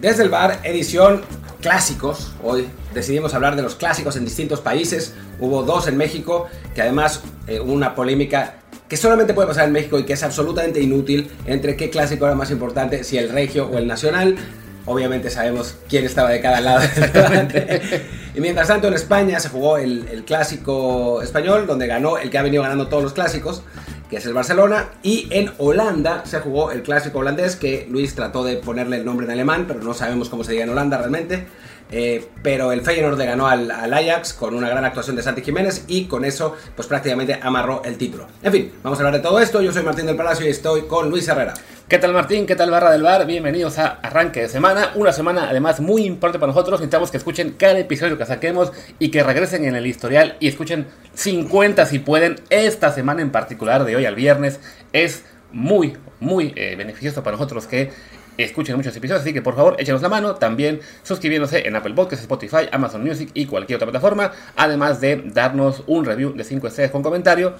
Desde el bar, edición clásicos. Hoy decidimos hablar de los clásicos en distintos países. Hubo dos en México, que además eh, hubo una polémica que solamente puede pasar en México y que es absolutamente inútil entre qué clásico era más importante, si el regio o el nacional. Obviamente sabemos quién estaba de cada lado. y mientras tanto en España se jugó el, el clásico español, donde ganó el que ha venido ganando todos los clásicos que es el Barcelona, y en Holanda se jugó el clásico holandés, que Luis trató de ponerle el nombre en alemán, pero no sabemos cómo se diga en Holanda realmente. Eh, pero el Feyenoord le ganó al, Ajax con una gran actuación de Santi Jiménez y con eso pues prácticamente amarró el título. En fin, vamos a hablar de todo esto. Yo soy Martín del Palacio y estoy con Luis Herrera. ¿Qué tal Martín? ¿Qué tal Barra del Bar? Bienvenidos a Arranque de Semana. Una semana además muy importante para nosotros. Necesitamos que escuchen cada episodio que saquemos y que regresen en el historial y escuchen 50 si pueden. Esta semana en particular, de hoy al viernes, es muy, muy eh, beneficioso para nosotros que escuchen muchos episodios, así que por favor échenos la mano, también suscribiéndose en Apple Podcasts, Spotify, Amazon Music y cualquier otra plataforma, además de darnos un review de 5 estrellas con comentario,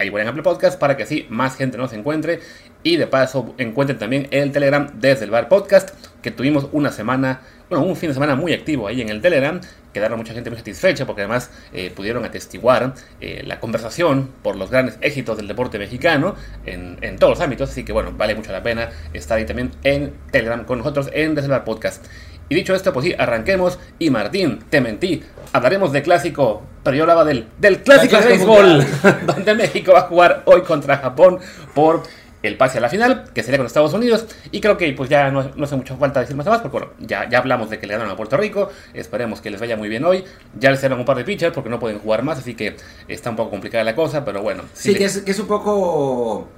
ahí en Apple Podcast para que así más gente nos encuentre. Y de paso encuentren también el Telegram desde el Bar Podcast, que tuvimos una semana, bueno, un fin de semana muy activo ahí en el Telegram. Quedaron mucha gente muy satisfecha porque además eh, pudieron atestiguar eh, la conversación por los grandes éxitos del deporte mexicano en, en, todos los ámbitos. Así que bueno, vale mucho la pena estar ahí también en Telegram con nosotros en Bar Podcast. Y dicho esto, pues sí, arranquemos. Y Martín, te mentí. Hablaremos de clásico, pero yo hablaba del, del clásico de béisbol, donde México va a jugar hoy contra Japón por el pase a la final, que sería con Estados Unidos. Y creo que pues ya no, no hace mucha falta decir más a más, porque bueno, ya, ya hablamos de que le ganaron a Puerto Rico. Esperemos que les vaya muy bien hoy. Ya les dieron un par de pitchers porque no pueden jugar más, así que está un poco complicada la cosa, pero bueno. Sí, sí que, es, que es un poco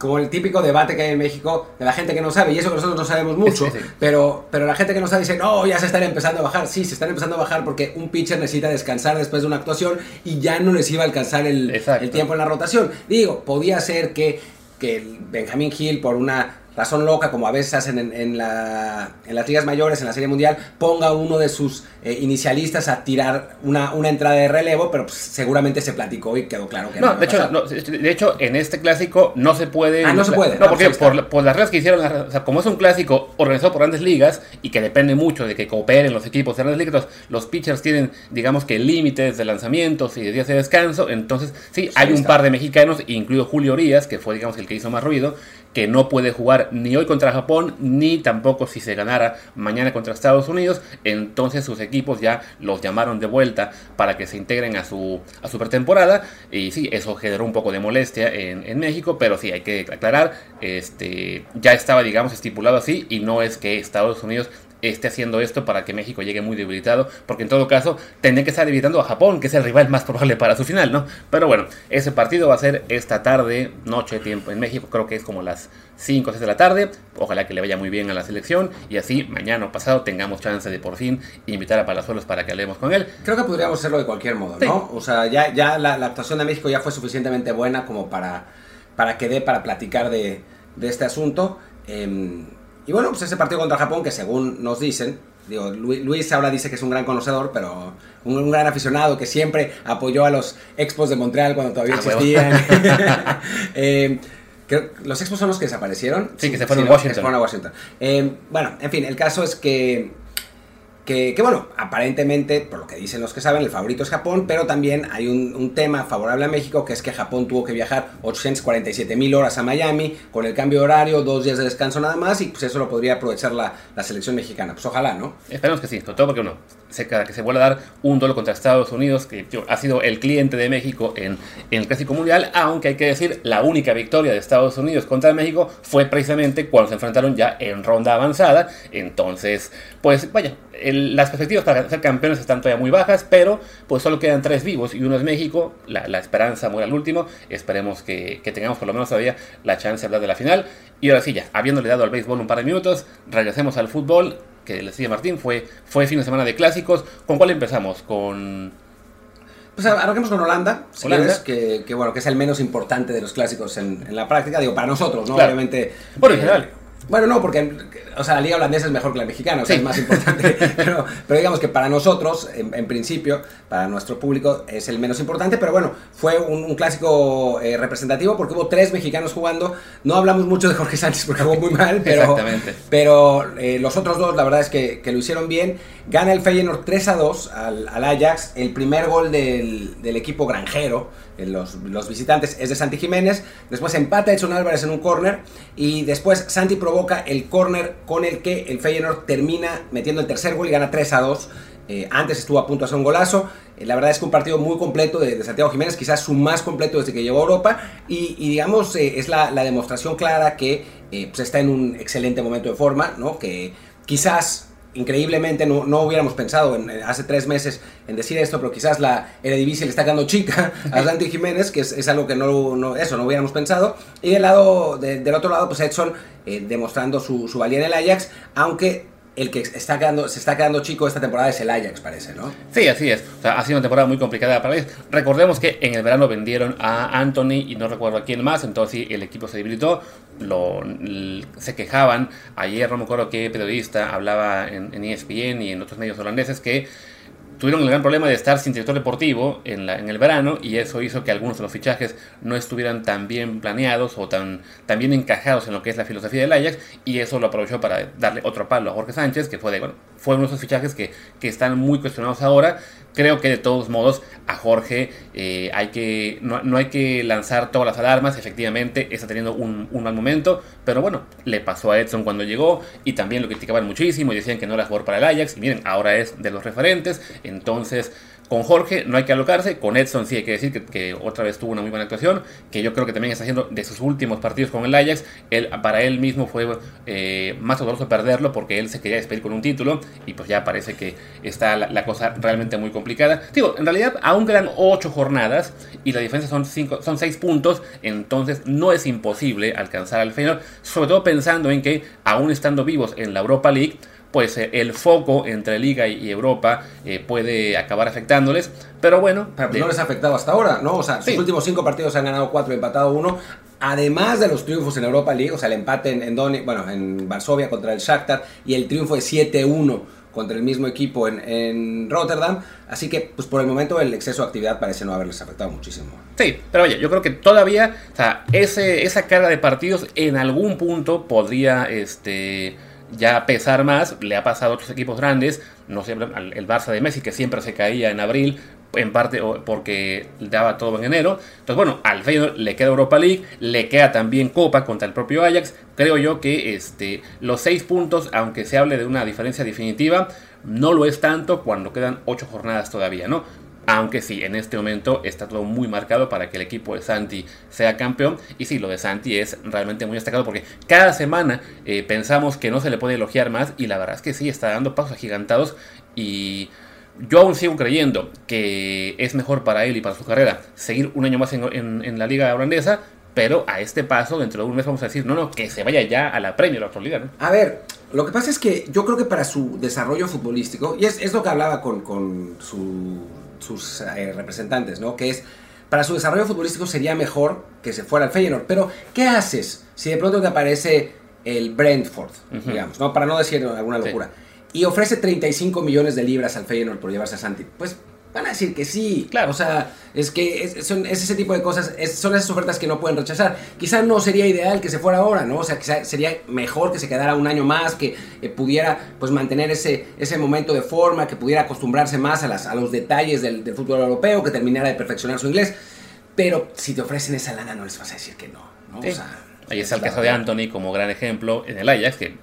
como el típico debate que hay en México de la gente que no sabe, y eso que nosotros no sabemos mucho, sí, sí. Pero, pero la gente que no sabe dice, no, ya se están empezando a bajar. Sí, se están empezando a bajar porque un pitcher necesita descansar después de una actuación y ya no les iba a alcanzar el, el tiempo en la rotación. Digo, podía ser que, que Benjamín Hill, por una razón loca, como a veces hacen en, en, la, en, las ligas mayores, en la Serie Mundial, ponga uno de sus eh, inicialistas a tirar una, una, entrada de relevo, pero pues, seguramente se platicó y quedó claro que no. no de, hecho, no de hecho, en este clásico no se puede. Ah, no se puede. No, porque por, por, las reglas que hicieron, o sea, como es un clásico organizado por grandes ligas y que depende mucho de que cooperen los equipos de grandes ligas, los pitchers tienen, digamos que límites de lanzamientos y de días de descanso. Entonces, sí, sí hay un par de mexicanos, incluido Julio Urias, que fue, digamos, el que hizo más ruido, que no puede jugar ni hoy contra Japón, ni tampoco si se ganara mañana contra Estados Unidos. Entonces sus equipos ya los llamaron de vuelta para que se integren a su, a su pretemporada. Y sí, eso generó un poco de molestia en, en, México, pero sí, hay que aclarar, este, ya estaba, digamos, estipulado así y no es que Estados Unidos esté haciendo esto para que México llegue muy debilitado, porque en todo caso tendría que estar evitando a Japón, que es el rival más probable para su final, ¿no? Pero bueno, ese partido va a ser esta tarde, noche, tiempo en México, creo que es como las 5 o 6 de la tarde, ojalá que le vaya muy bien a la selección y así mañana o pasado tengamos chance de por fin invitar a Palazuelos para que hablemos con él. Creo que podríamos hacerlo de cualquier modo, ¿no? O sea, ya, ya la, la, actuación de México ya fue suficientemente buena como para, para que dé para platicar de, de este asunto. Eh, y bueno, pues ese partido contra Japón, que según nos dicen, digo, Luis ahora dice que es un gran conocedor, pero un, un gran aficionado que siempre apoyó a los Expos de Montreal cuando todavía ah, existían. eh, creo, los Expos son los que desaparecieron. Sí, que se fueron, sí, a, Washington. Que se fueron a Washington. Eh, bueno, en fin, el caso es que que, bueno, aparentemente, por lo que dicen los que saben, el favorito es Japón, pero también hay un, tema favorable a México, que es que Japón tuvo que viajar 847 mil horas a Miami, con el cambio de horario, dos días de descanso nada más, y pues eso lo podría aprovechar la, la selección mexicana. Pues ojalá, ¿no? Esperemos que sí, sobre todo porque uno, se, que se vuelva a dar un duelo contra Estados Unidos, que ha sido el cliente de México en, en el Clásico Mundial, aunque hay que decir, la única victoria de Estados Unidos contra México fue precisamente cuando se enfrentaron ya en ronda avanzada, entonces, pues vaya, el, las perspectivas para ser campeones están todavía muy bajas, pero pues solo quedan tres vivos y uno es México, la, la esperanza muere al último, esperemos que, que, tengamos por lo menos todavía la chance de hablar de la final. Y ahora sí, ya, habiéndole dado al béisbol un par de minutos, regresemos al fútbol, que les decía Martín, fue, fue fin de semana de clásicos. ¿Con cuál empezamos? Con... Pues arranquemos con Holanda, si Holanda. Quieres, que, que, bueno, que es el menos importante de los clásicos en, en, la práctica, digo, para nosotros, ¿no? Claro. Obviamente. Bueno, en general. Bueno, no, porque o sea, la liga holandesa es mejor que la mexicana, o sea, es más importante. pero, digamos que para nosotros, en, principio, para nuestro público, es el menos importante. Pero bueno, fue un, clásico eh, representativo porque hubo tres mexicanos jugando. No hablamos mucho de Jorge Sánchez porque jugó muy mal, pero, Exactamente. pero eh, los otros dos, la verdad es que, que, lo hicieron bien. Gana el Feyenoord 3 a 2 al, al Ajax. El primer gol del, del equipo granjero los, los, visitantes es de Santi Jiménez, después empata Edson Álvarez en un córner y después Santi provoca el córner con el que el Feyenoord termina metiendo el tercer gol y gana 3 a 2. Eh, antes estuvo a punto de hacer un golazo. Eh, la verdad es que un partido muy completo de, Santiago Jiménez, quizás su más completo desde que llegó a Europa. Y, digamos, eh, es la, la, demostración clara que pues está en un excelente momento de forma, ¿no? Que quizás increíblemente no, no, hubiéramos pensado en, hace tres meses en decir esto, pero quizás la Eredivisie le está quedando chica a Santi Jiménez, que es, algo que no, no, eso no hubiéramos pensado. Y del, lado, del otro lado, pues Edson eh, demostrando su, su valía en el Ajax, aunque el que está quedando, se está quedando chico esta temporada es el Ajax, parece, ¿no? Sí, así es. O sea, ha sido una temporada muy complicada para ellos. Recordemos que en el verano vendieron a Anthony y no recuerdo a quién más, entonces el equipo se debilitó. Lo, se quejaban. Ayer no me acuerdo qué periodista hablaba en, en ESPN y en otros medios holandeses que tuvieron el gran problema de estar sin director deportivo en, la, en el verano y eso hizo que algunos de los fichajes no estuvieran tan bien planeados o tan, tan bien encajados en lo que es la filosofía del Ajax y eso lo aprovechó para darle otro palo a Jorge Sánchez, que fue de, bueno, fue uno de esos fichajes que, que están muy cuestionados ahora creo que de todos modos a Jorge eh, hay que, no, hay que lanzar todas las alarmas, efectivamente está teniendo un, un, mal momento, pero bueno, le pasó a Edson cuando llegó y también lo criticaban muchísimo y decían que no era jugador para el Ajax y miren, ahora es de los referentes, entonces con Jorge no hay que alocarse, con Edson sí hay que decir que, otra vez tuvo una muy buena actuación, que yo creo que también está haciendo de sus últimos partidos con el Ajax, él, para él mismo fue eh, más doloroso perderlo porque él se quería despedir con un título y pues ya parece que está la, cosa realmente muy complicada. Digo, en realidad aún quedan 8 jornadas y la diferencia son, cinco, son 6 puntos, entonces no es imposible alcanzar al Feyenoord, sobre todo pensando en que aún estando vivos en la Europa League, pues eh, el foco entre Liga y Europa eh, puede acabar afectándoles. Pero bueno. Pero pues no les ha afectado hasta ahora, ¿no? O sea, sus últimos cinco partidos han ganado cuatro y empatado uno. Además de los triunfos en Europa League, o sea, el empate en, en bueno, en Varsovia contra el Shakhtar y el triunfo de 7-1 contra el mismo equipo en, en, Rotterdam. Así que, pues por el momento, el exceso de actividad parece no haberles afectado muchísimo. Sí, pero oye, yo creo que todavía, o sea, ese, esa carga de partidos en algún punto podría, este ya pesar más, le ha pasado a otros equipos grandes, no siempre el Barça de Messi que siempre se caía en abril, en parte porque daba todo en enero. Entonces, bueno, al Feyenoord le queda Europa League, le queda también Copa contra el propio Ajax. Creo yo que este, los seis puntos, aunque se hable de una diferencia definitiva, no lo es tanto cuando quedan ocho jornadas todavía, ¿no? Aunque sí, en este momento está todo muy marcado para que el equipo de Santi sea campeón. Y sí, lo de Santi es realmente muy destacado porque cada semana eh, pensamos que no se le puede elogiar más y la verdad es que sí, está dando pasos agigantados y yo aún sigo creyendo que es mejor para él y para su carrera seguir un año más en, la liga holandesa, pero a este paso, dentro de un mes vamos a decir, no, no, que se vaya ya a la Premier, a otra liga, ¿no? A ver, lo que pasa es que yo creo que para su desarrollo futbolístico, y es, lo que hablaba con, con su sus eh, representantes, ¿no? Que es, para su desarrollo futbolístico sería mejor que se fuera al Feyenoord. Pero, ¿qué haces si de pronto te aparece el Brentford, digamos, ¿no? Para no decir alguna locura. Y ofrece 35 millones de libras al Feyenoord por llevarse a Santi. Pues Van a decir que sí, claro, o sea, es que es, son, ese tipo de cosas, son esas ofertas que no pueden rechazar. Quizá no sería ideal que se fuera ahora, ¿no? O sea, quizá sería mejor que se quedara un año más, que eh, pudiera pues mantener ese, ese momento de forma, que pudiera acostumbrarse más a, las, a los detalles del, fútbol europeo, que terminara de perfeccionar su inglés. Pero si te ofrecen esa lana no les vas a decir que no, ¿no? O sea, Ahí está el caso de Anthony como gran ejemplo en el Ajax, que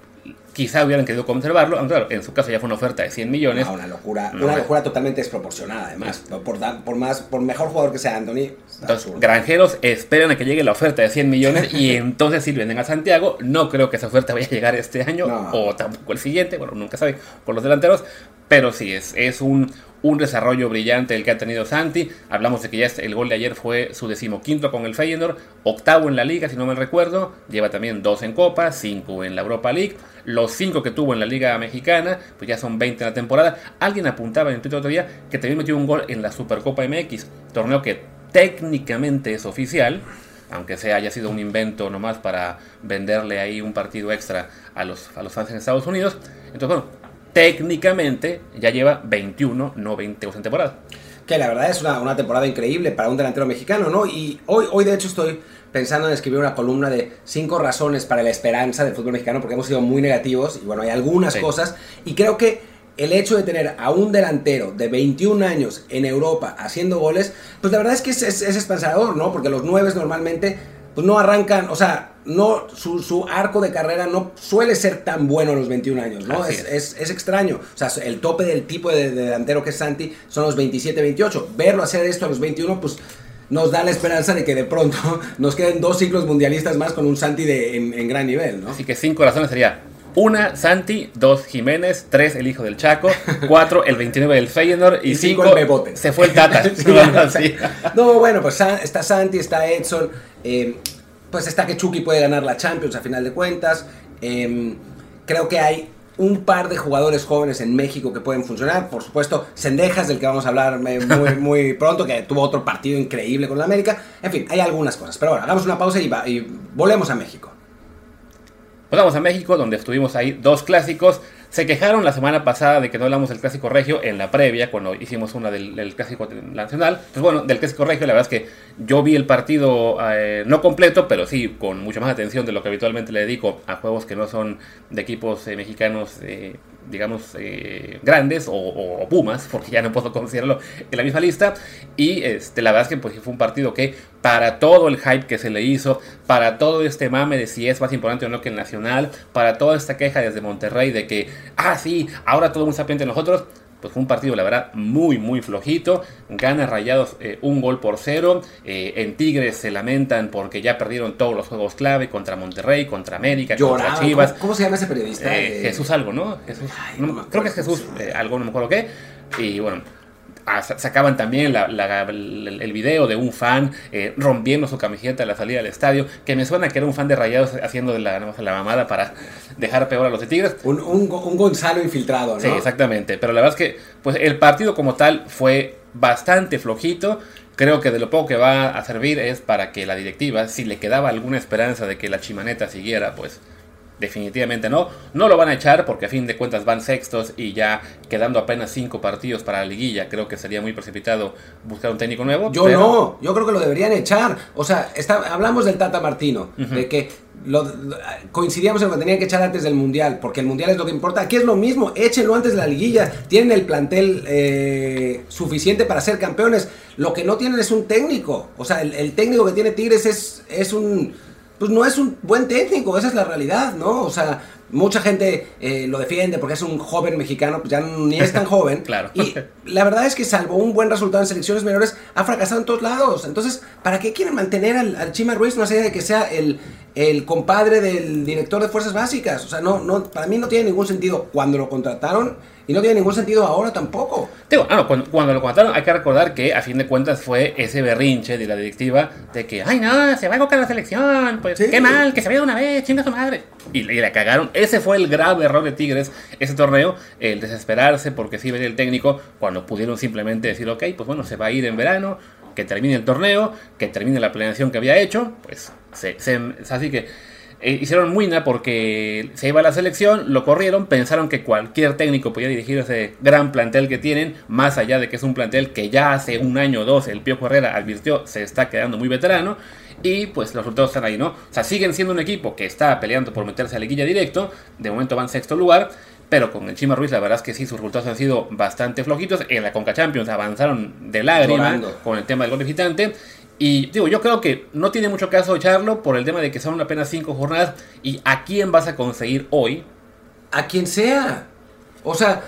quizá hubieran querido conservarlo, aunque claro, en su caso ya fue una oferta de 100 millones. una locura, una locura totalmente desproporcionada, además. Por, por, más, por mejor jugador que sea Anthony. Entonces, granjeros esperan a que llegue la oferta de 100 millones y entonces si venden a Santiago. No creo que esa oferta vaya a llegar este año o tampoco el siguiente, bueno, nunca sabe con los delanteros, pero sí, es, es un, un desarrollo brillante el que ha tenido Santi. Hablamos de que ya el gol de ayer fue su decimoquinto con el Feyenoord, octavo en la liga, si no me recuerdo. Lleva también dos en Copa, cinco en la Europa League. Los cinco que tuvo en la Liga Mexicana, pues ya son 20 en la temporada. Alguien apuntaba en el Twitter otro día que también metió un gol en la Supercopa MX, torneo que técnicamente es oficial, aunque sea haya sido un invento nomás para venderle ahí un partido extra a los, a los fans en Estados Unidos. Entonces, bueno, técnicamente ya lleva 21, no 20 en temporada. Que la verdad es una, una, temporada increíble para un delantero mexicano, ¿no? Y hoy, hoy de hecho estoy pensando en escribir una columna de cinco razones para la esperanza del fútbol mexicano, porque hemos sido muy negativos y bueno, hay algunas sí. cosas. Y creo que el hecho de tener a un delantero de 21 años en Europa haciendo goles, pues la verdad es que es, es, es esperanzador, ¿no? Porque los nueve normalmente pues no arrancan, o sea, no su, su, arco de carrera no suele ser tan bueno a los 21 años, ¿no? Es, es, es, extraño. O sea, el tope del tipo de, de, delantero que es Santi son los 27, 28. Verlo hacer esto a los 21, pues nos da la esperanza de que de pronto nos queden dos ciclos mundialistas más con un Santi de, en, en gran nivel, ¿no? Así que cinco razones sería una, Santi. Dos, Jiménez. Tres, el hijo del Chaco. Cuatro, el 29 del Feyenoord. Y, y cinco, cinco, el Bebote. Se fue el Tata. sí, no, bueno, pues está Santi, está Edson. Eh, pues está que Chucky puede ganar la Champions a final de cuentas. Eh, creo que hay un par de jugadores jóvenes en México que pueden funcionar. Por supuesto, Sendejas, del que vamos a hablar muy, muy pronto, que tuvo otro partido increíble con la América. En fin, hay algunas cosas. Pero bueno, hagamos una pausa y, va, y volvemos a México. Pues vamos a México, donde estuvimos ahí dos clásicos. Se quejaron la semana pasada de que no hablamos del clásico regio en la previa, cuando hicimos una del, del clásico nacional. Pues bueno, del clásico regio, la verdad es que yo vi el partido eh, no completo, pero sí con mucha más atención de lo que habitualmente le dedico a juegos que no son de equipos eh, mexicanos, eh, digamos, grandes o, Pumas, porque ya no puedo considerarlo en la misma lista. Y este, la verdad es que pues, fue un partido que, para todo el hype que se le hizo, para todo este mame de si es más importante o no que el nacional, para toda esta queja desde Monterrey de que, ah, sí, ahora todo el mundo nosotros pues fue un partido, la verdad, muy, muy flojito. Gana Rayados eh, un gol por cero. Eh, en Tigres se lamentan porque ya perdieron todos los juegos clave contra Monterrey, contra América, Lloraba. contra Chivas. ¿Cómo, ¿Cómo, se llama ese periodista? Eh, Jesús algo, ¿no? Jesús, Ay, no, no creo que es Jesús, algo, no me acuerdo qué. Y bueno, sacaban también la, la, el, el, video de un fan eh, rompiendo su camiseta a la salida del estadio, que me suena que era un fan de Rayados haciendo de la, la mamada para dejar peor a los de Tigres. Un, un, un, Gonzalo infiltrado, ¿no? Sí, exactamente. Pero la verdad es que pues, el partido como tal fue bastante flojito. Creo que de lo poco que va a servir es para que la directiva, si le quedaba alguna esperanza de que la chimaneta siguiera, pues definitivamente no. No lo van a echar porque a fin de cuentas van sextos y ya quedando apenas cinco partidos para la liguilla, creo que sería muy precipitado buscar un técnico nuevo. Yo pero... no, yo creo que lo deberían echar. O sea, está, hablamos del Tata Martino, uh -huh. de que lo, lo, coincidíamos en que tenían que echar antes del Mundial, porque el Mundial es lo que importa. Aquí es lo mismo, échenlo antes de la liguilla. Tienen el plantel eh, suficiente para ser campeones. Lo que no tienen es un técnico. O sea, el, el técnico que tiene Tigres es, es un pues no es un buen técnico, esa es la realidad, ¿no? O sea, mucha gente eh, lo defiende porque es un joven mexicano, pues ya ni es tan joven. claro. Y la verdad es que salvo un buen resultado en selecciones menores, ha fracasado en todos lados. Entonces, ¿para qué quieren mantener al, al Chima Ruiz más allá de que sea el, el compadre del director de fuerzas básicas? O sea, no, no, para mí no tiene ningún sentido cuando lo contrataron y no tiene ningún sentido ahora tampoco. Digo, ah, no, cuando, cuando, lo contrataron hay que recordar que a fin de cuentas fue ese berrinche de la directiva de que, ay no, se va a evocar la selección, pues sí. qué mal, que se vaya de una vez, chinga su madre. Y, y la cagaron. Ese fue el grave error de Tigres, ese torneo, el desesperarse porque sí venía el técnico, cuando pudieron simplemente decir, ok, pues bueno, se va a ir en verano, que termine el torneo, que termine la planeación que había hecho, pues se, así que eh, hicieron muina porque se iba a la selección, lo corrieron, pensaron que cualquier técnico podía dirigir ese gran plantel que tienen, más allá de que es un plantel que ya hace un año o dos el Piojo Herrera advirtió se está quedando muy veterano. Y pues los resultados están ahí, ¿no? O sea, siguen siendo un equipo que está peleando por meterse a la liguilla directo. De momento van sexto lugar. Pero con el Chima Ruiz, la verdad es que sí, sus resultados han sido bastante flojitos. En la Conca Champions avanzaron de lágrima con el tema del gol visitante. Y digo, yo creo que no tiene mucho caso echarlo por el tema de que son apenas cinco jornadas. ¿Y a quién vas a conseguir hoy? A quien sea. O sea,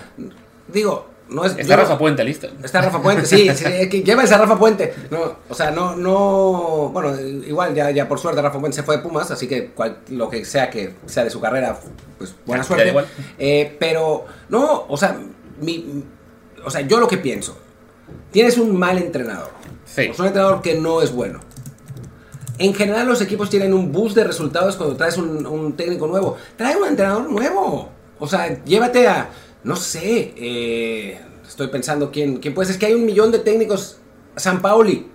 digo, no es. Está Rafa Puente lista. Está Rafa Puente, sí, sí que lleva esa Rafa Puente. No, o sea, no, no. Bueno, igual ya, ya por suerte Rafa Puente se fue de Pumas, así que cual, lo que sea que sea de su carrera, pues buena suerte. Eh, pero, no, o sea, mi, o sea, yo lo que pienso, tienes un mal entrenador. Sí. Sea, un entrenador que no es bueno. En general los equipos tienen un boost de resultados cuando traes un, un técnico nuevo. Trae un entrenador nuevo. O sea, llévate a no sé, eh, estoy pensando quién, quién puede ser. Es que hay un millón de técnicos. San Pauli.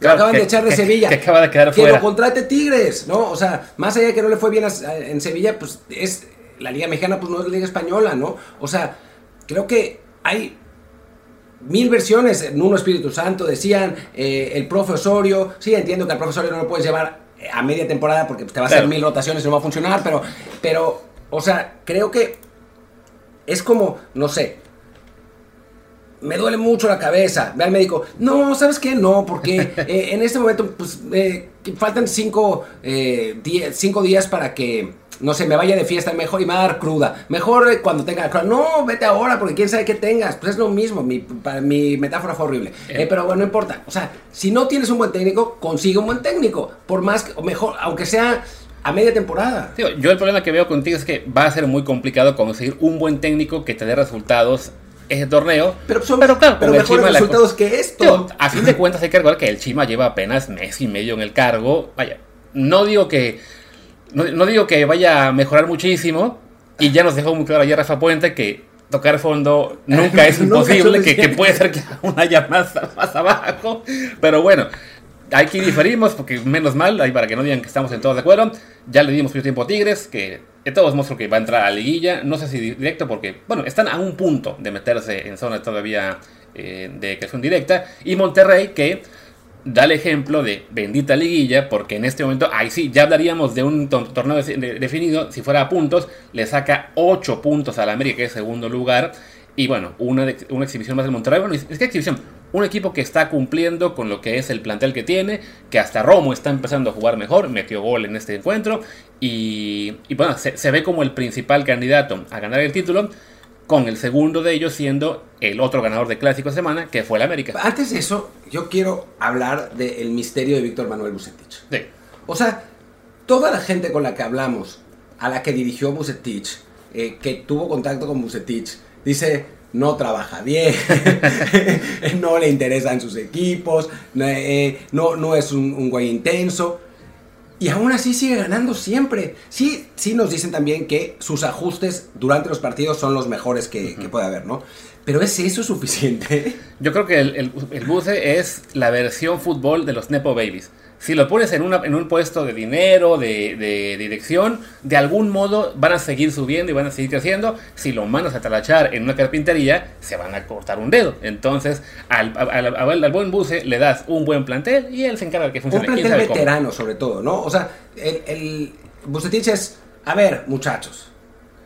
que acaban de echar de Sevilla. Que acaba de quedar Que lo contrate Tigres, ¿no? O sea, más allá de que no le fue bien en Sevilla, pues es. La Liga Mexicana, pues no es la Liga Española, ¿no? O sea, creo que hay mil versiones. En uno Espíritu Santo decían, eh, el profesorio. Sí, entiendo que al profesorio no lo puedes llevar a media temporada porque te va a hacer mil rotaciones y no va a funcionar, pero, pero, o sea, creo que es como, no sé, me duele mucho la cabeza. Ve al médico. No, ¿sabes qué? No, porque eh, en este momento, pues, eh, faltan cinco, eh, cinco días para que, no sé, me vaya de fiesta mejor y me va a dar cruda. Mejor cuando tenga cruda. No, vete ahora, porque quién sabe qué tengas. Pues es lo mismo. Mi, mi metáfora fue horrible. pero bueno, no importa. O sea, si no tienes un buen técnico, consigue un buen técnico. Por más, que, o mejor, aunque sea a media temporada. yo el problema que veo contigo es que va a ser muy complicado conseguir un buen técnico que te dé resultados ese torneo. Pero, son, pero claro, pero mejores resultados que esto. a fin de cuentas hay que recordar que el Chima lleva apenas mes y medio en el cargo. Vaya, no digo que no, digo que vaya a mejorar muchísimo. Y ya nos dejó muy claro ayer Rafa Puente que tocar fondo nunca es imposible, que, puede ser que aún haya más, más abajo. Pero bueno, aquí diferimos, porque menos mal, ahí para que no digan que estamos en todos de acuerdo. Ya le dimos mucho tiempo a Tigres, que de todos modos que va a entrar a la liguilla. No sé si directo, porque, bueno, están a un punto de meterse en zona todavía eh, de creación directa. Y Monterrey, que da el ejemplo de bendita liguilla, porque en este momento, ahí sí, ya hablaríamos de un torneo definido. Si fuera a puntos, le saca 8 puntos al América, que es segundo lugar. Y bueno, una, una exhibición más del Monterrey. Bueno, es que exhibición un equipo que está cumpliendo con lo que es el plantel que tiene, que hasta Romo está empezando a jugar mejor, metió gol en este encuentro y, bueno, se, ve como el principal candidato a ganar el título, con el segundo de ellos siendo el otro ganador de Clásico de Semana, que fue el América. Antes de eso, yo quiero hablar del misterio de Víctor Manuel Bucetich. Sí. O sea, toda la gente con la que hablamos, a la que dirigió Bucetich, eh, que tuvo contacto con Bucetich, dice, no trabaja bien, no le interesan sus equipos, eh, no, no es un, güey intenso. Y aún así sigue ganando siempre. Sí, sí nos dicen también que sus ajustes durante los partidos son los mejores que, que puede haber, ¿no? Pero ¿es eso suficiente? Yo creo que el, el, el Buce es la versión fútbol de los Nepo Babies si lo pones en, una, en un puesto de dinero, de, dirección, de algún modo van a seguir subiendo y van a seguir creciendo. Si lo mandas a talachar en una carpintería, se van a cortar un dedo. Entonces, al, al, buen buce le das un buen plantel y él se encarga de que funcione. Un plantel veterano, sobre todo, ¿no? O sea, el, el Bucetich es, a ver, muchachos,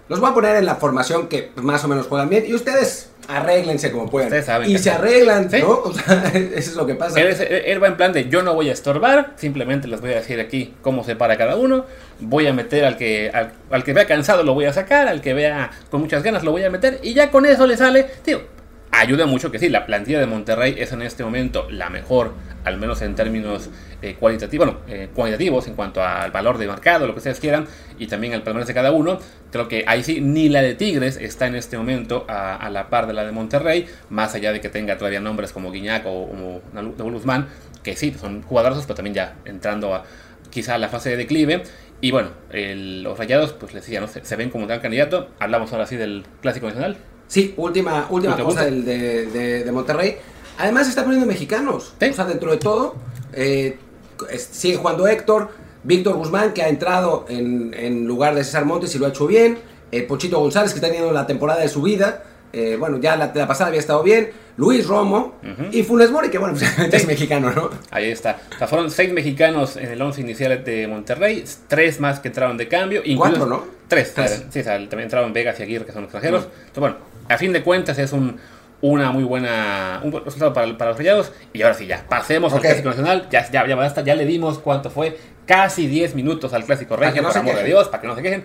los voy a poner en la formación que más o menos juegan bien y ustedes arréglense como puedan. y se arreglan, ¿no? O sea, eso es lo que pasa. Él, va en plan de yo no voy a estorbar, simplemente les voy a decir aquí cómo se para cada uno. Voy a meter al que, al, que vea cansado lo voy a sacar, al que vea con muchas ganas lo voy a meter y ya con eso le sale, tío. Ayuda mucho que sí, la plantilla de Monterrey es en este momento la mejor, al menos en términos eh, cualitativos, bueno, eh, cuantitativos en cuanto al valor de mercado, lo que ustedes quieran, y también al palmarés de cada uno. Creo que ahí sí, ni la de Tigres está en este momento a, la par de la de Monterrey, más allá de que tenga todavía nombres como Guiñac o, como Guzmán, que sí, son jugadores, pero también ya entrando a quizá a la fase de declive. Y bueno, los rayados, pues les decía, ¿no? se, ven como gran candidato. Hablamos ahora sí del Clásico Nacional. Sí, última, última cosa del, de, Monterrey. Además está poniendo mexicanos. O sea, dentro de todo, eh, sigue jugando Héctor, Víctor Guzmán, que ha entrado en, lugar de César Montes y lo ha hecho bien, eh, Pochito González, que está teniendo la temporada de su vida, eh, bueno, ya la, pasada había estado bien, Luis Romo y Funes Mori, que bueno, pues, es mexicano, ¿no? Ahí está. O sea, fueron seis mexicanos en el once inicial de Monterrey, tres más que entraron de cambio. Cuatro, ¿no? Tres, Sí, también entraron Vegas y Aguirre, que son extranjeros. Entonces, bueno, a fin de cuentas es un una muy buena un buen resultado para, para, los rayados. Y ahora sí, ya, pasemos al Clásico Nacional. Ya, ya, ya basta, ya le dimos cuánto fue, casi 10 minutos al Clásico Regio, por amor de Dios, para que no se quejen.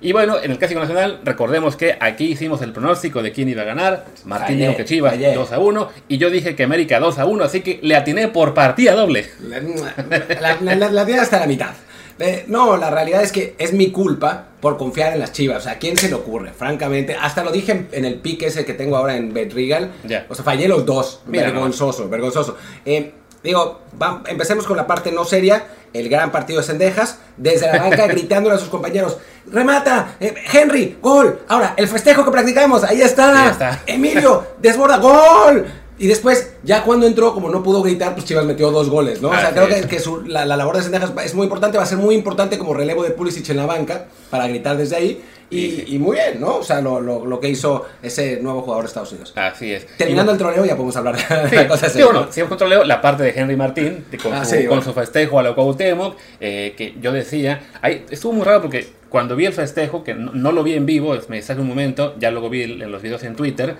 Y bueno, en el Clásico Nacional, recordemos que aquí hicimos el pronóstico de quién iba a ganar. Martín dijo que Chivas 2 a 1. Y yo dije que América 2 a 1, así que le atiné por partida doble. La, la, la, hasta la mitad. Eh, no, la realidad es que es mi culpa por confiar en las chivas. O sea, ¿a quién se le ocurre? Francamente, hasta lo dije en, el pique ese que tengo ahora en Betrigal. O sea, fallé los dos. vergonzoso, vergonzoso. Eh, digo, empecemos con la parte no seria. El gran partido de Cendejas, desde la banca gritándole a sus compañeros: ¡Remata! Eh, ¡Henry! ¡Gol! Ahora, el festejo que practicamos, ahí está. Emilio, desborda, ¡gol! Y después, ya cuando entró, como no pudo gritar, pues Chivas metió dos goles, ¿no? o sea, Así creo que, que su- la, la labor de Sendejas es muy importante, va a ser muy importante como relevo de Pulisic en la banca, para gritar desde ahí. Y, Sí. y muy bien, ¿no? O sea, lo, lo- lo que hizo ese nuevo jugador de Estados Unidos. Así es. Terminando el troleo, ya podemos hablar de Sí, cosas sí, bueno, si controleo la parte de Henry Martín, de- con, Ah, su, sí, con bueno. su festejo a la Cuauhtémoc, eh, que yo decía, ahí estuvo muy raro porque cuando vi el festejo, que no, no lo vi en vivo, me sale un momento, ya luego vi en los videos en Twitter,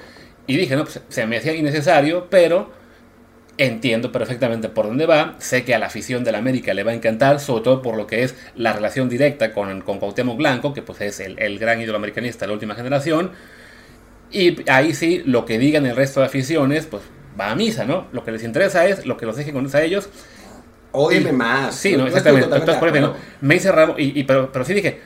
y dije, no, pues se me hacía innecesario, pero entiendo perfectamente por dónde va, sé que a la afición de la América le va a encantar, sobre todo por lo que es la relación directa con, con Cuauhtémoc Blanco, que pues es el, el gran ídolo americanista de la última generación, y ahí sí, lo que digan el resto de aficiones, pues va a misa, ¿no? Lo que les interesa es lo que los deje con a ellos. Ódieme Y- más. Sí, no, exactamente. Entonces, por acuerdo. me hice raro, y, y- pero, pero sí dije,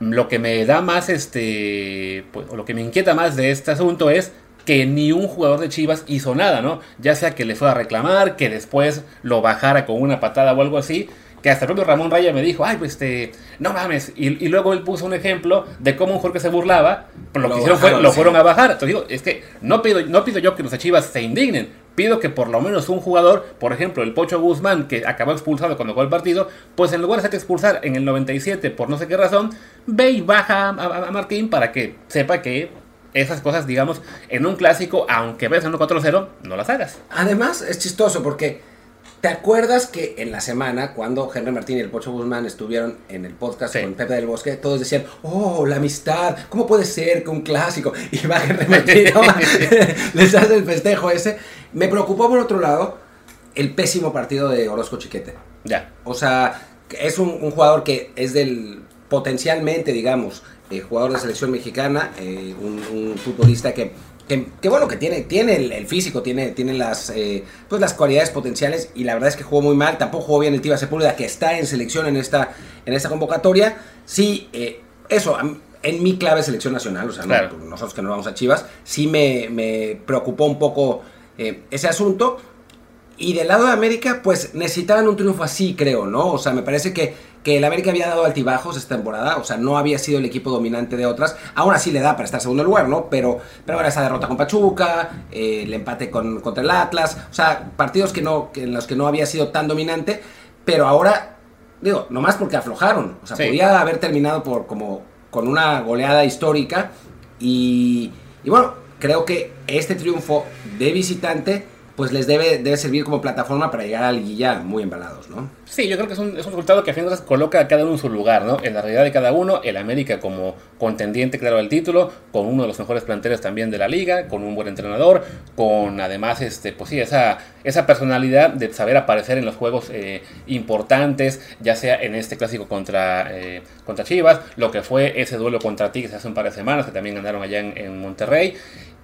lo que me da más, este, pues, o lo que me inquieta más de este asunto es que ni un jugador de Chivas hizo nada, ¿no? Ya sea que le fuera a reclamar, que después lo bajara con una patada o algo así, que hasta el propio Ramón Raya me dijo, ay, pues este, no mames. Y, y luego él puso un ejemplo de cómo un jugador que se burlaba, por lo, Lo que hicieron fue, lo sí. fueron a bajar. Entonces digo, es que no pido, no pido yo que los Chivas se indignen. Pido que por lo menos un jugador, por ejemplo, el Pocho Guzmán, que acabó expulsado cuando jugó el partido, pues en lugar de hacerte expulsar en el 97 por no sé qué razón, ve y baja a, a- a Martín para que sepa que esas cosas, digamos, en un clásico, aunque ves en 1-4-0, no las hagas. Además, es chistoso porque ¿te acuerdas que en la semana, cuando Henry Martín y el Pocho Guzmán estuvieron en el podcast Sí. con Pepe del Bosque, todos decían, oh, la amistad, ¿cómo puede ser que un clásico? Y va Henry Martín, les hace el festejo ese. Me preocupó por otro lado el pésimo partido de Orozco Chiquete. Ya. O sea, es un, un jugador que es del potencialmente, digamos, eh, jugador de selección mexicana, eh, un, un futbolista que, que, que, bueno, que tiene, tiene el, el físico, tiene, tiene las, eh, pues las cualidades potenciales y la verdad es que jugó muy mal, tampoco jugó bien el Tiva Sepúlveda, que está en selección en esta, en esta convocatoria. Sí, eso, en mi clave selección nacional, o sea, no- nosotros que no vamos a Chivas, sí me, me preocupó un poco ese asunto. Y del lado de América, pues necesitaban un triunfo así, creo, ¿no? O sea, me parece que, que el América había dado altibajos esta temporada, o sea, no había sido el equipo dominante de otras. Aún así le da para estar en segundo lugar, ¿no? Pero, pero ahora esa derrota con Pachuca, eh, el empate con, contra el Atlas, o sea, partidos que no, que en los que no había sido tan dominante, pero ahora, digo, nomás porque aflojaron. O sea, Sí. podía haber terminado por como con una goleada histórica y, y bueno, creo que este triunfo de visitante pues les debe, debe servir como plataforma para llegar al Guilla muy embalados, ¿no? Sí, yo creo que es un, es un resultado que a fin de cuentas coloca a cada uno en su lugar, ¿no? En la realidad de cada uno, el América como contendiente, claro, al título, con uno de los mejores planteles también de la liga, con un buen entrenador, con además, este, pues sí, esa, esa personalidad de saber aparecer en los juegos eh, importantes, ya sea en este clásico contra, eh, contra Chivas, lo que fue ese duelo contra Tigres hace un par de semanas, que también ganaron allá en, en Monterrey,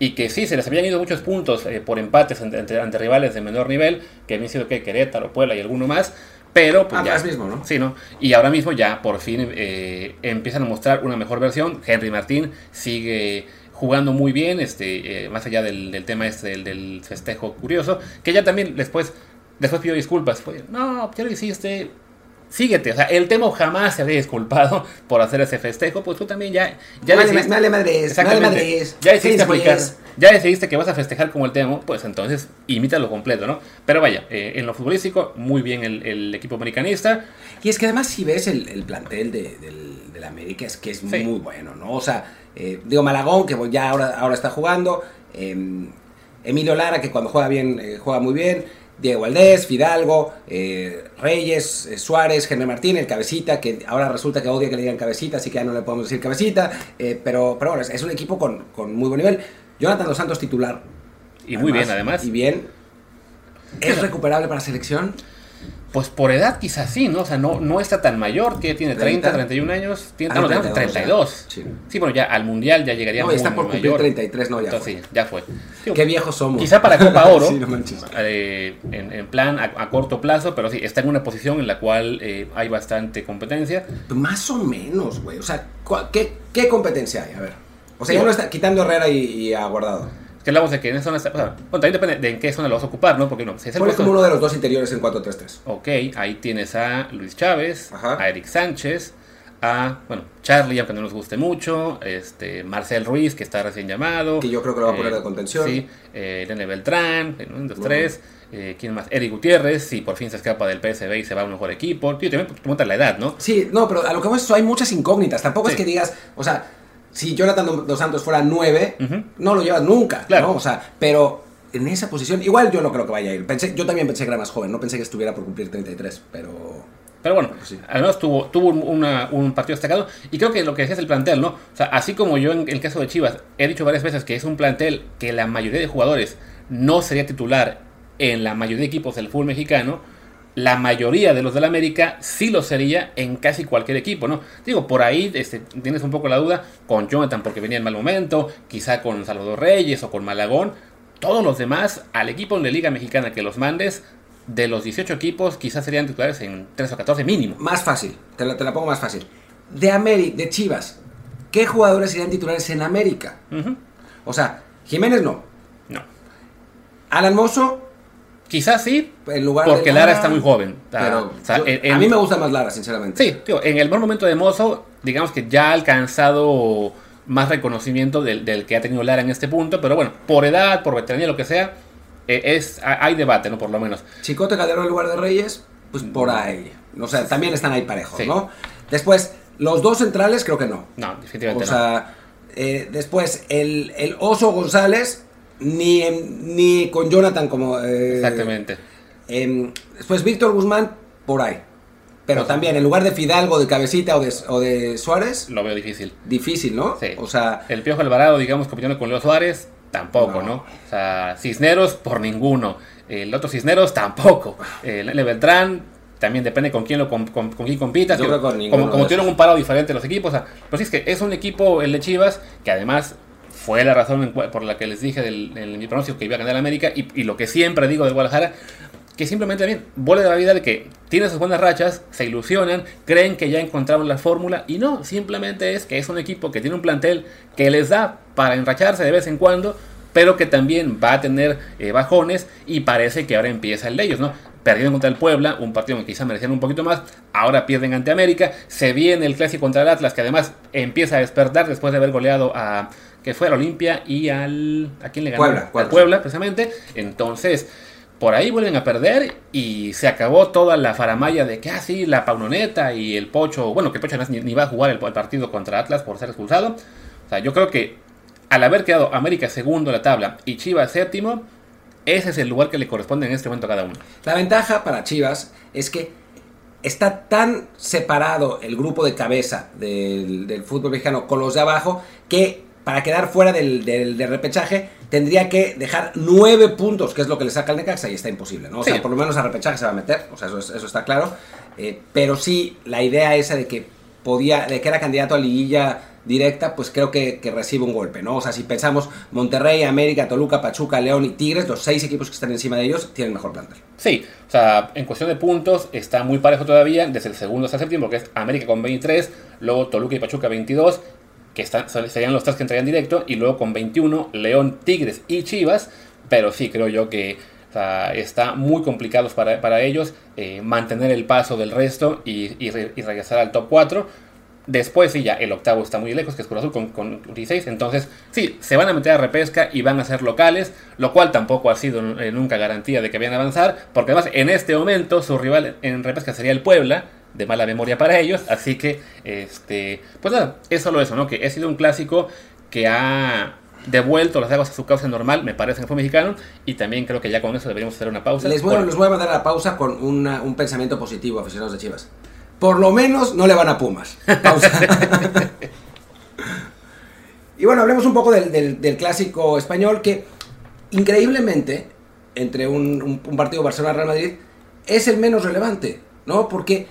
y que sí, se les habían ido muchos puntos eh, por empates ante, ante- ante rivales de menor nivel, que habían sido que Querétaro, Puebla y alguno más, pero pues ya. Atlas mismo, ¿no? Sí, ¿no? Y ahora mismo ya por fin eh, empiezan a mostrar una mejor versión. Henry Martín sigue jugando muy bien, este, eh, más allá del, del tema este del, del festejo curioso, que ya también después, después pidió disculpas. Fue, no, ya lo hiciste, síguete. O sea, el Temo jamás se había disculpado por hacer ese festejo, pues tú también ya, ya Vale, decidiste- vale Exactamente. madres. Ya decidiste aplicar, ya decidiste que vas a festejar como el Temo, pues entonces imítalo completo, ¿no? Pero vaya, eh, en lo futbolístico, muy bien el, el equipo americanista. Y es que además si ves el, el plantel de, del, del América es que es Sí. muy bueno, ¿no? O sea, eh, digo Malagón, que ya ahora, ahora está jugando, eh, Emilio Lara, que cuando juega bien, eh, juega muy bien, Diego Valdés, Fidalgo, eh, Reyes, eh, Suárez, Henry Martín, el Cabecita, que ahora resulta que odia que le digan Cabecita, así que ya no le podemos decir Cabecita, eh, pero, pero bueno, es, es un equipo con, con muy buen nivel. Jonathan Dos Santos titular. Y muy bien, además. Y bien. ¿Es recuperable para selección? Pues por edad quizás sí, ¿no? O sea, no, no está tan mayor, que tiene 30, 30. 31 años. Tiene, Ah, no, no, 32. 32 ya. Sí. bueno, ya al Mundial ya llegaría No, muy, está muy por cumplir mayor. 33, no, ya Entonces fue. sí, ya fue. Digo, Qué viejos somos. Quizá para Copa Oro, Sí, no manches. eh, en, en plan a, a corto plazo, pero sí, está en una posición en la cual eh, hay bastante competencia. Más o menos, güey. O sea, ¿cuál- ¿qué, qué competencia hay? A ver. O sea, Sí, ya no está quitando Herrera y, y a Guardado. Que hablamos de que en esa zona está. o sea, bueno, también depende de en qué zona lo vas a ocupar, ¿no? Porque no, si es el como uno de los dos interiores en 4-3-3. Ok, ahí tienes a Luis Chávez, Ajá. a Eric Sánchez, a, bueno, Charlie, aunque no nos guste mucho, este, Marcel Ruiz, que está recién llamado. Que yo creo que lo va a poner eh, de contención. Sí, eh, Irene Beltrán, en un, dos, tres. Eh, ¿Quién más? Eric Gutiérrez, si por fin se escapa del PSV y se va a un mejor equipo. Tío, también pregunta la edad, ¿no? Sí, no, pero a lo que vamos hay muchas incógnitas. Tampoco es que digas, o sea, si Jonathan Dos Santos fuera 9, Ujú. no lo llevas nunca. Claro. ¿no? O sea, pero en esa posición, igual yo no creo que vaya a ir. Pensé, yo también pensé que era más joven, no pensé que estuviera por cumplir 33, pero. Pero bueno, Pues sí. además tuvo, tuvo un- una- un partido destacado. Y creo que lo que decías el plantel, ¿no? O sea, así como yo en el caso de Chivas he dicho varias veces que es un plantel que la mayoría de jugadores no sería titular en la mayoría de equipos del fútbol mexicano, la mayoría de los del América sí lo sería en casi cualquier equipo, ¿no? Digo, por ahí este, tienes un poco la duda con Jonathan porque venía en mal momento, quizá con Salvador Reyes o con Malagón. Todos los demás, al equipo de Liga Mexicana que los mandes, de los 18 equipos, quizás serían titulares en 3 o 14 mínimo. Más fácil, te la, te la pongo más fácil. De América, de Chivas, ¿qué jugadores serían titulares en América? O sea, Jiménez no. No. Alan Mozo, Quizás sí, en lugar porque de Lara está muy joven. Pero o sea, yo- en- en- a mí me gusta más Lara, sinceramente. Sí, tío, en el buen momento de Mozo, digamos que ya ha alcanzado más reconocimiento del, del que ha tenido Lara en este punto, pero bueno, por edad, por veteranía, lo que sea, eh, es, hay debate, ¿no? Por lo menos. Chicote Calderón en lugar de Reyes, pues por ahí. O sea, también están ahí parejos, Sí. ¿no? Después, los dos centrales creo que no. No, definitivamente O sea, eh, después, el, el Oso González, ni, ni con Jonathan como... eh, Exactamente. em, después, Víctor Guzmán, por ahí. Pero Pues- también, en lugar de Fidalgo, de Cabecita o de, o de Suárez, Lo veo difícil. difícil, ¿no? Sí. O sea, El Piojo Alvarado, digamos, compitiendo con Leo Suárez, tampoco, No. ¿no? O sea, Cisneros, por ninguno. El otro Cisneros, tampoco. El L. Beltrán, también depende con quién, lo, con, con- con quién compitas. Yo que- creo que con ninguno como como tienen un parado diferente los equipos. O sea, pues sí, es que es un equipo, el de Chivas, que además fue la razón por la que les dije en mi pronóstico que iba a ganar América y, lo que siempre digo de Guadalajara, que simplemente bien, vuelve de la vida de que tienen sus buenas rachas, se ilusionan, creen que ya encontraron la fórmula y no, simplemente es que es un equipo que tiene un plantel que les da para enracharse de vez en cuando, pero que también va a tener eh, bajones y parece que ahora empieza el de ellos, ¿no? Perdieron contra el Puebla, un partido que quizá merecían un poquito más, ahora pierden ante América, se viene el clásico contra el Atlas, que además empieza a despertar después de haber goleado a que fue al Olimpia y al ¿a quién le ganó? Puebla, al Puebla. Puebla precisamente. Entonces, por ahí vuelven a perder y se acabó toda la faramaya de que, ah, sí, la Paunoneta y el Pocho, bueno, que el Pocho además ni, ni va a jugar el, el partido contra Atlas por ser expulsado. O sea, yo creo que al haber quedado América segundo en la tabla y Chivas séptimo, ese es el lugar que le corresponde en este momento a cada uno. La ventaja para Chivas es que está tan separado el grupo de cabeza del, del fútbol mexicano con los de abajo que para quedar fuera del, del- del repechaje tendría que dejar nueve puntos, que es lo que le saca el Necaxa, y está imposible, ¿no? O Sí. sea, por lo menos a repechaje se va a meter, o sea, eso, es- eso está claro. Eh, pero sí, la idea esa de que podía, de que era candidato a liguilla directa, pues creo que, que recibe un golpe, ¿no? O sea, si pensamos Monterrey, América, Toluca, Pachuca, León y Tigres, los seis equipos que están encima de ellos tienen mejor plantel. Sí, o sea, en cuestión de puntos está muy parejo todavía, desde el segundo hasta el séptimo, que es América con 23, luego Toluca y Pachuca 22, que serían los tres que entrarían directo, y luego con 21 León, Tigres y Chivas, pero sí creo yo que está muy complicado para, para ellos eh, mantener el paso del resto y, y regresar al top 4. Después sí, ya el octavo está muy lejos, que es Cruz Azul con, con 16. Entonces, sí, se van a meter a repesca y van a ser locales, lo cual tampoco ha sido eh, nunca garantía de que vayan a avanzar, porque además en este momento su rival en repesca sería el Puebla, de mala memoria para ellos. Así que, este, pues nada, es solo eso, ¿no? Que ha sido un clásico que ha devuelto las aguas a su causa normal, me parece, en el fútbol mexicano, y también creo que ya con eso deberíamos hacer una pausa. Les voy, Por- les voy a mandar a la pausa con una- un pensamiento positivo, aficionados de Chivas. Por lo menos no le van a Pumas. Pausa. y bueno, hablemos un poco del, del- del clásico español que, increíblemente, entre un, un- un partido Barcelona-Real Madrid, es el menos relevante, ¿no? Porque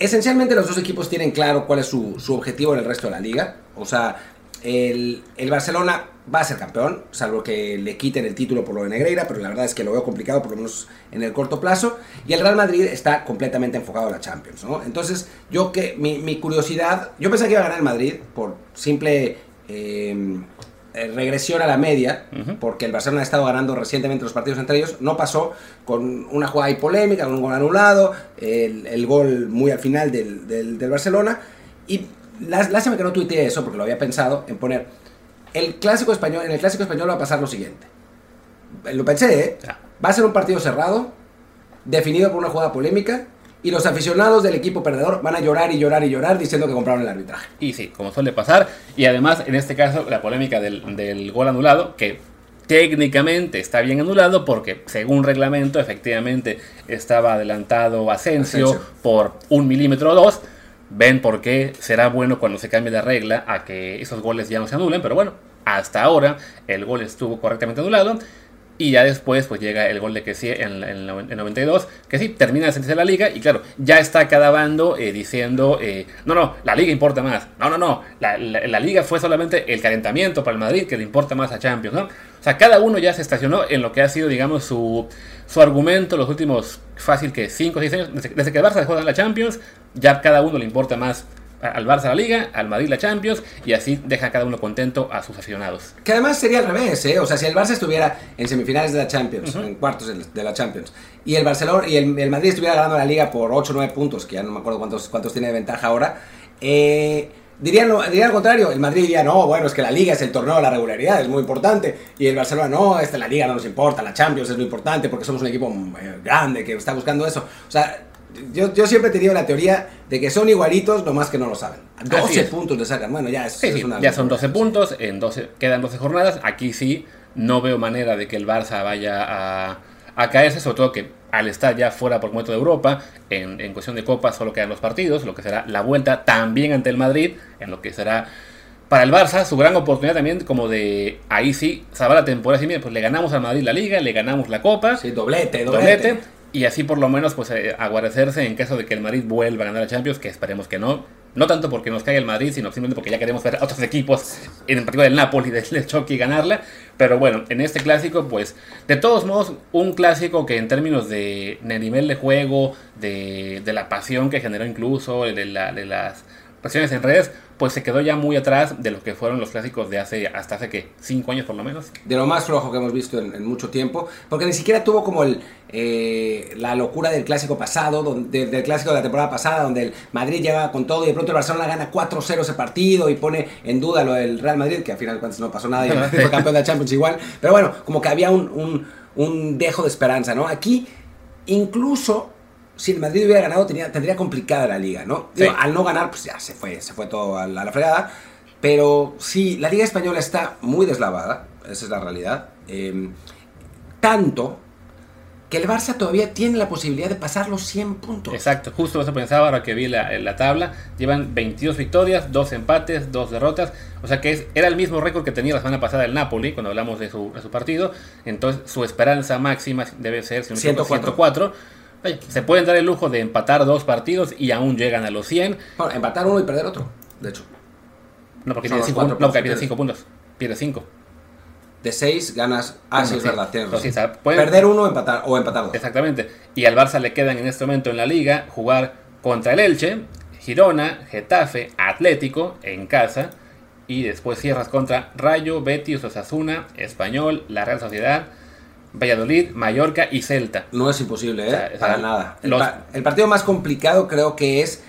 esencialmente los dos equipos tienen claro cuál es su, su objetivo en el resto de la liga. O sea, el, el Barcelona va a ser campeón, salvo que le quiten el título por lo de Negreira, pero la verdad es que lo veo complicado, por lo menos en el corto plazo. Y el Real Madrid está completamente enfocado a la Champions, ¿no? Entonces, yo que mi, mi curiosidad, yo pensé que iba a ganar el Madrid por simple eh, eh, regresión a la media, porque el Barcelona ha estado ganando recientemente los partidos entre ellos, no pasó con una jugada ahí polémica, con un gol anulado, el, el gol muy al final del, del- del Barcelona, y lástima que no tuiteé eso porque lo había pensado en poner el clásico español, en el clásico español va a pasar lo siguiente. Lo pensé, ¿eh? Va a ser un partido cerrado, definido por una jugada polémica, y los aficionados del equipo perdedor van a llorar y llorar y llorar diciendo que compraron el arbitraje. Y sí, como suele pasar. Y además, en este caso, la polémica del, del gol anulado, que técnicamente está bien anulado porque según reglamento efectivamente estaba adelantado Asensio, por un milímetro o dos. Ven por qué será bueno cuando se cambie la regla a que esos goles ya no se anulen, pero bueno, hasta ahora el gol estuvo correctamente anulado y ya después pues llega el gol de que sí en, el 92, que sí, termina de sentirse la liga y claro, ya está cada bando eh, diciendo, eh, no, no, la liga importa más, no, no, no, la, liga fue solamente el calentamiento para el Madrid que le importa más a Champions, ¿no? O sea, cada uno ya se estacionó en lo que ha sido, digamos, su, su argumento los últimos, fácil que 5 o 6 años, desde, que el Barça dejó de la Champions, ya cada uno le importa más al Barça la Liga, al Madrid la Champions y así deja cada uno contento a sus aficionados. Que además sería al revés, ¿eh? O sea, si el Barça estuviera en semifinales de la Champions, en cuartos de la Champions, y el Barcelona y el, Madrid estuviera ganando la Liga por 8 o 9 puntos, que ya no me acuerdo cuántos, cuántos tiene de ventaja ahora, eh, Dirían, lo, al contrario, el Madrid diría, no, bueno, es que la Liga es el torneo de la regularidad, es muy importante. Y el Barcelona, no, esta la Liga no nos importa, la Champions es lo importante porque somos un equipo eh, grande que está buscando eso. O sea, yo, yo, siempre he tenido la teoría de que son igualitos, más que no lo saben. 12 puntos le sacan. Bueno, ya es, una Ya son 12 puntos, en 12, quedan 12 jornadas. Aquí sí, no veo manera de que el Barça vaya a, a caerse, sobre todo que al estar ya fuera por momento de Europa, en, en, cuestión de Copa solo quedan los partidos, lo que será la vuelta también ante el Madrid, en lo que será para el Barça su gran oportunidad también como de ahí sí salvar la temporada. Sí, pues le ganamos al Madrid la Liga, le ganamos la Copa. Sí, doblete, doblete y así por lo menos pues eh, aguarecerse en caso de que el Madrid vuelva a ganar a Champions, que esperemos que no. No tanto porque nos caiga el Madrid, sino simplemente porque ya queremos ver a otros equipos, en particular el Napoli, del Chucky ganarla. Pero bueno, en este clásico, pues, de todos modos, un clásico que en términos de, nivel de juego, de, de, la pasión que generó incluso, de, la, de las presiones en redes, pues se quedó ya muy atrás de lo que fueron los clásicos de hace hasta hace que cinco años por lo menos. De lo más flojo que hemos visto en, mucho tiempo, porque ni siquiera tuvo como el, eh, la locura del clásico pasado, donde, del clásico de la temporada pasada, donde el Madrid llega con todo y de pronto el Barcelona gana 4-0 ese partido y pone en duda lo del Real Madrid, que al final cuentas no pasó nada y fue campeón de la Champions igual, pero bueno, como que había un, un, un dejo de esperanza, ¿no? Aquí incluso si el Madrid hubiera ganado tenía, tendría complicada la liga, ¿no? al no ganar, pues ya se fue, se fue todo a la, fregada. Pero sí, la liga española está muy deslavada, esa es la realidad. Em, tanto que el Barça todavía tiene la posibilidad de pasar los 100 puntos. Exacto, justo eso pensaba ahora que vi la, la tabla. Llevan 22 victorias, 2 empates, 2 derrotas. O sea que es, era el mismo récord que tenía la semana pasada el Napoli, cuando hablamos de su, de su partido. Entonces su esperanza máxima debe ser 104 se pueden dar el lujo de empatar dos partidos y aún llegan a los 100. empatar uno y perder otro, de hecho. No, porque tiene 5 no, pierde 5 puntos. Pierde 5. De 6 ganas. Ah, sí, es verdad. Perder uno empatar, o empatar dos. Exactamente. Y al Barça le quedan en este momento en la liga jugar contra el Elche, Girona, Getafe, Atlético en casa. Y después cierras contra Rayo, Betis, Osasuna, Español, la Real Sociedad Valladolid, Mallorca y Celta. No es imposible, ¿eh? Para nada. El, partido más complicado creo que es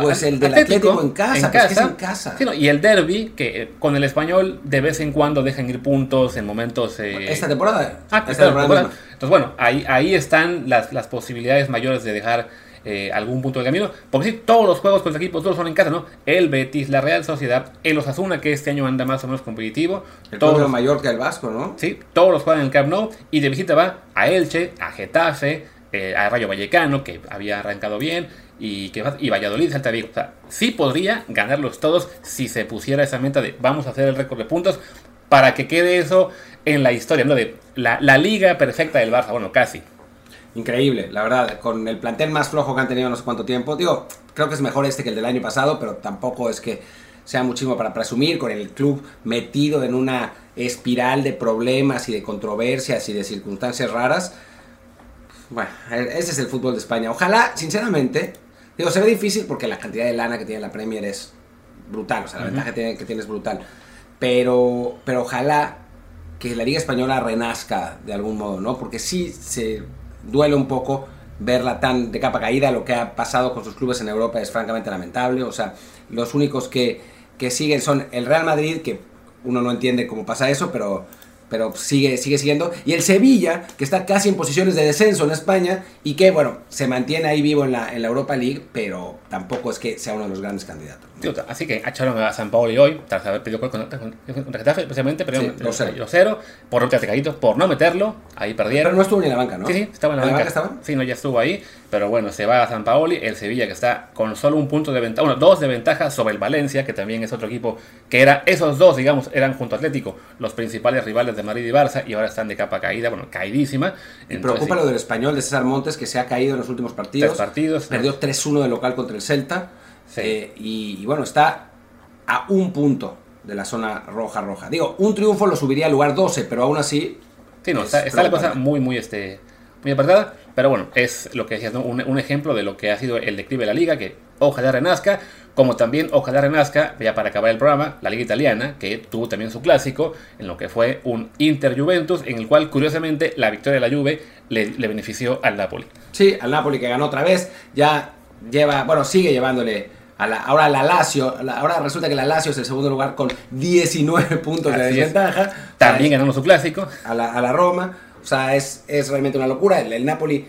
pues el del Atlético, en casa, en casa, en casa. y el derby, que eh, con el español de vez en cuando dejan ir puntos en momentos... Eh, esta temporada. Ah, esta temporada. Entonces, bueno, ahí, ahí están las, las posibilidades mayores de dejar eh, algún punto de camino. Porque sí, todos los juegos con los equipos, todos son en casa, ¿no? El Betis, la Real Sociedad, el Osasuna, que este año anda más o menos competitivo. El todo mayor que el Vasco, ¿no? Sí, todos los juegan en el Camp Nou. Y de visita va a Elche, a Getafe, eh, a Rayo Vallecano, que había arrancado bien, y, que, y Valladolid, Salta Vigo. O sea, sí podría ganarlos todos si se pusiera esa meta de vamos a hacer el récord de puntos para que quede eso en la historia, ¿no? De la, la liga perfecta del Barça, bueno, casi increíble, la verdad, con el plantel más flojo que han tenido no sé cuánto tiempo. Digo, creo que es mejor este que el del año pasado, pero tampoco es que sea muchísimo para presumir, con el club metido en una espiral de problemas y de controversias y de circunstancias raras. Bueno, ese es el fútbol de España. Ojalá, sinceramente, digo, se ve difícil porque la cantidad de lana que tiene la Premier es brutal, o sea, la ventaja que tiene, es brutal. Pero, pero ojalá que la Liga Española renazca de algún modo, ¿no? Porque sí se duele un poco verla tan de capa caída. Lo que ha pasado con sus clubes en Europa es francamente lamentable. O sea, los únicos que, que siguen son el Real Madrid, que uno no entiende cómo pasa eso, pero pero sigue, sigue siguiendo. Y el Sevilla, que está casi en posiciones de descenso en España y que, bueno, se mantiene ahí vivo en la, en la Europa League, pero tampoco es que sea uno de los grandes candidatos. Así que echaron a San Paolo y hoy, tras haber pedido con Getafe, especialmente, pero sí, los, cero. cero, por no por no meterlo, ahí perdieron. Pero no estuvo ni en la banca, ¿no? Sí, sí, estaba en la, banca. estaba? Sí, no, ya estuvo ahí, pero bueno, se va a San Paoli, el Sevilla que está con solo un punto de ventaja, bueno, dos de ventaja sobre el Valencia, que también es otro equipo que era, esos dos, digamos, eran junto a Atlético, los principales rivales de Madrid y Barça, y ahora están de capa caída, bueno, caidísima. Y preocupa lo del español de César Montes, que se ha caído en los últimos partidos. Tres partidos. Perdió 3-1 de local contra el Celta. Eh, y, bueno, está a un punto de la zona roja roja. Digo, un triunfo lo subiría al lugar 12, pero aún así... Sí, no, está, la cosa muy, muy, este, muy apartada. Pero bueno, es lo que decías, un, un, ejemplo de lo que ha sido el declive de la liga, que ojalá renazca, como también ojalá renazca, ya para acabar el programa, la liga italiana, que tuvo también su clásico, en lo que fue un Inter-Juventus, en el cual curiosamente la victoria de la Juve le, benefició al Napoli. Sí, al Napoli que ganó otra vez, ya lleva, bueno, sigue llevándole a la, ahora la Lazio, ahora resulta que la Lazio es el segundo lugar con 19 puntos de desventaja. También ganó su clásico. A la, a la Roma. O sea, es, es realmente una locura. El, Napoli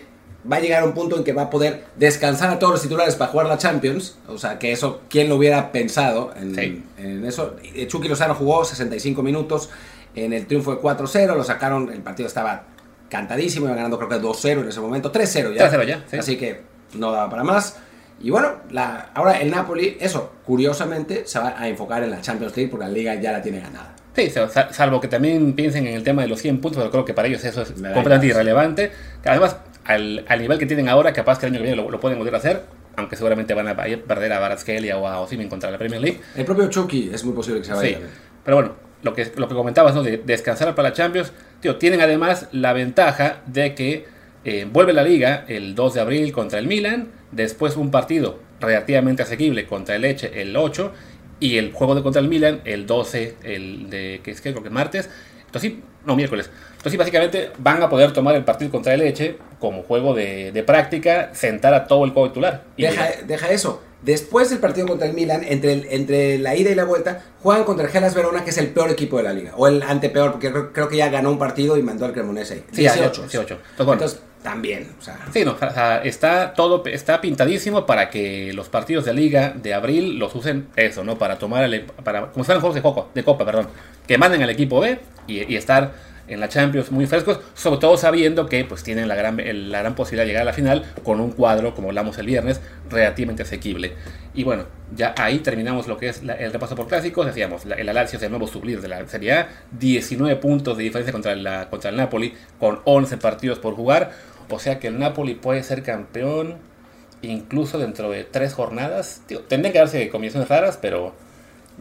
va a llegar a un punto en que va a poder descansar a todos los titulares para jugar la Champions. O sea, que eso, ¿quién lo hubiera pensado en, en eso? Chucky Lozano jugó 65 minutos en el triunfo de 4-0, lo sacaron, el partido estaba cantadísimo, iba ganando creo que 2-0 en ese momento, 3-0 ya. 3-0 ya, Así que no daba para más. Y bueno, la, ahora el Napoli, eso, curiosamente, se va a enfocar en la Champions League porque la liga ya la tiene ganada. Sí, salvo que también piensen en el tema de los 100 puntos, pero creo que para ellos eso es completamente irrelevante. Además, al, nivel que tienen ahora, capaz que el año que viene lo, pueden volver a hacer, aunque seguramente van a perder a Baratskelia o a Osimen contra la Premier League. El propio Chucky es muy posible que se vaya. Sí, pero bueno, lo que, lo que comentabas, ¿no? De descansar para la Champions, tío, tienen además la ventaja de que eh, vuelve la liga el 2 de abril contra el Milan, después un partido relativamente asequible contra el Leche el 8 y el juego de contra el Milan el 12, el de que es que creo que martes. Entonces sí, no, miércoles. Entonces sí, básicamente van a poder tomar el partido contra el Leche como juego de, práctica, sentar a todo el juego titular. deja, deja eso. Después del partido contra el Milan, entre, entre la ida y la vuelta, juegan contra el Hellas Verona, que es el peor equipo de la liga. O el antepeor, porque creo, que ya ganó un partido y mandó al Cremonese. 18. 18. Entonces, también. O sea. Sí, no, está todo está pintadísimo para que los partidos de liga de abril los usen eso, ¿no? Para tomar el, para como si fueran juegos de copa, de copa, perdón, que manden al equipo B y, estar en la Champions muy frescos, sobre todo sabiendo que pues tienen la gran, la gran posibilidad de llegar a la final con un cuadro, como hablamos el viernes, relativamente asequible. Y bueno, ya ahí terminamos lo que es el repaso por clásicos, decíamos, el Lazio es el nuevo sublir de la Serie A, 19 puntos de diferencia contra, la, contra el Napoli, con 11 partidos por jugar, o sea que el Napoli puede ser campeón incluso dentro de tres jornadas. tendrían que darse combinaciones raras, pero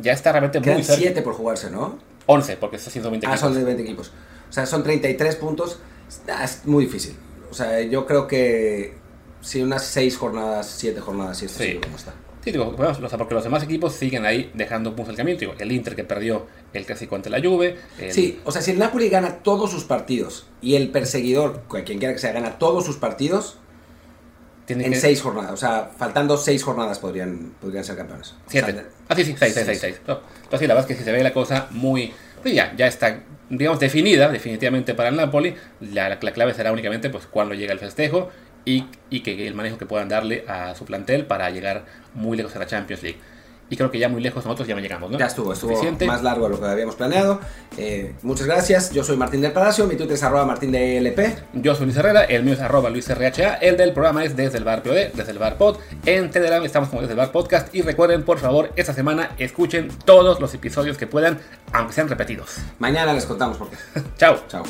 ya está realmente muy cerca. 7 por jugarse, ¿no? 11, porque está haciendo 20 ah, equipos. son de 20 equipos. O sea, son 33 puntos. Es muy difícil. O sea, yo creo que si unas 6 jornadas, 7 jornadas, sí está sí. está. Sí, digo, porque los demás equipos siguen ahí dejando puntos al camino. Digo, el Inter que perdió el clásico ante la Juve. Sí, o sea, si el Napoli gana todos sus partidos y el perseguidor, quien quiera que sea, gana todos sus partidos, Tiene en seis jornadas. O sea, faltando seis jornadas podrían, podrían ser campeones. Siete. ah, sí, sí, seis, seis, seis. seis. Entonces, la verdad es que si se ve la cosa muy... Pues ya, ya está, digamos, definida definitivamente para el Napoli. La, la, clave será únicamente pues cuando llega el festejo y, y, que el manejo que puedan darle a su plantel para llegar muy lejos a la Champions League. Y creo que ya muy lejos nosotros ya no llegamos, ¿no? Ya estuvo, estuvo más largo de lo que habíamos planeado. Eh, muchas gracias. Yo soy Martín del Palacio, mi Twitter es arroba martín de LP. Yo soy Luis Herrera, el mío es arroba Luis RHA. El del programa es desde el bar POD, desde el bar pod. En Telegram estamos como desde el bar podcast. Y recuerden, por favor, esta semana escuchen todos los episodios que puedan, aunque sean repetidos. Mañana les contamos por qué. Chao. Chao.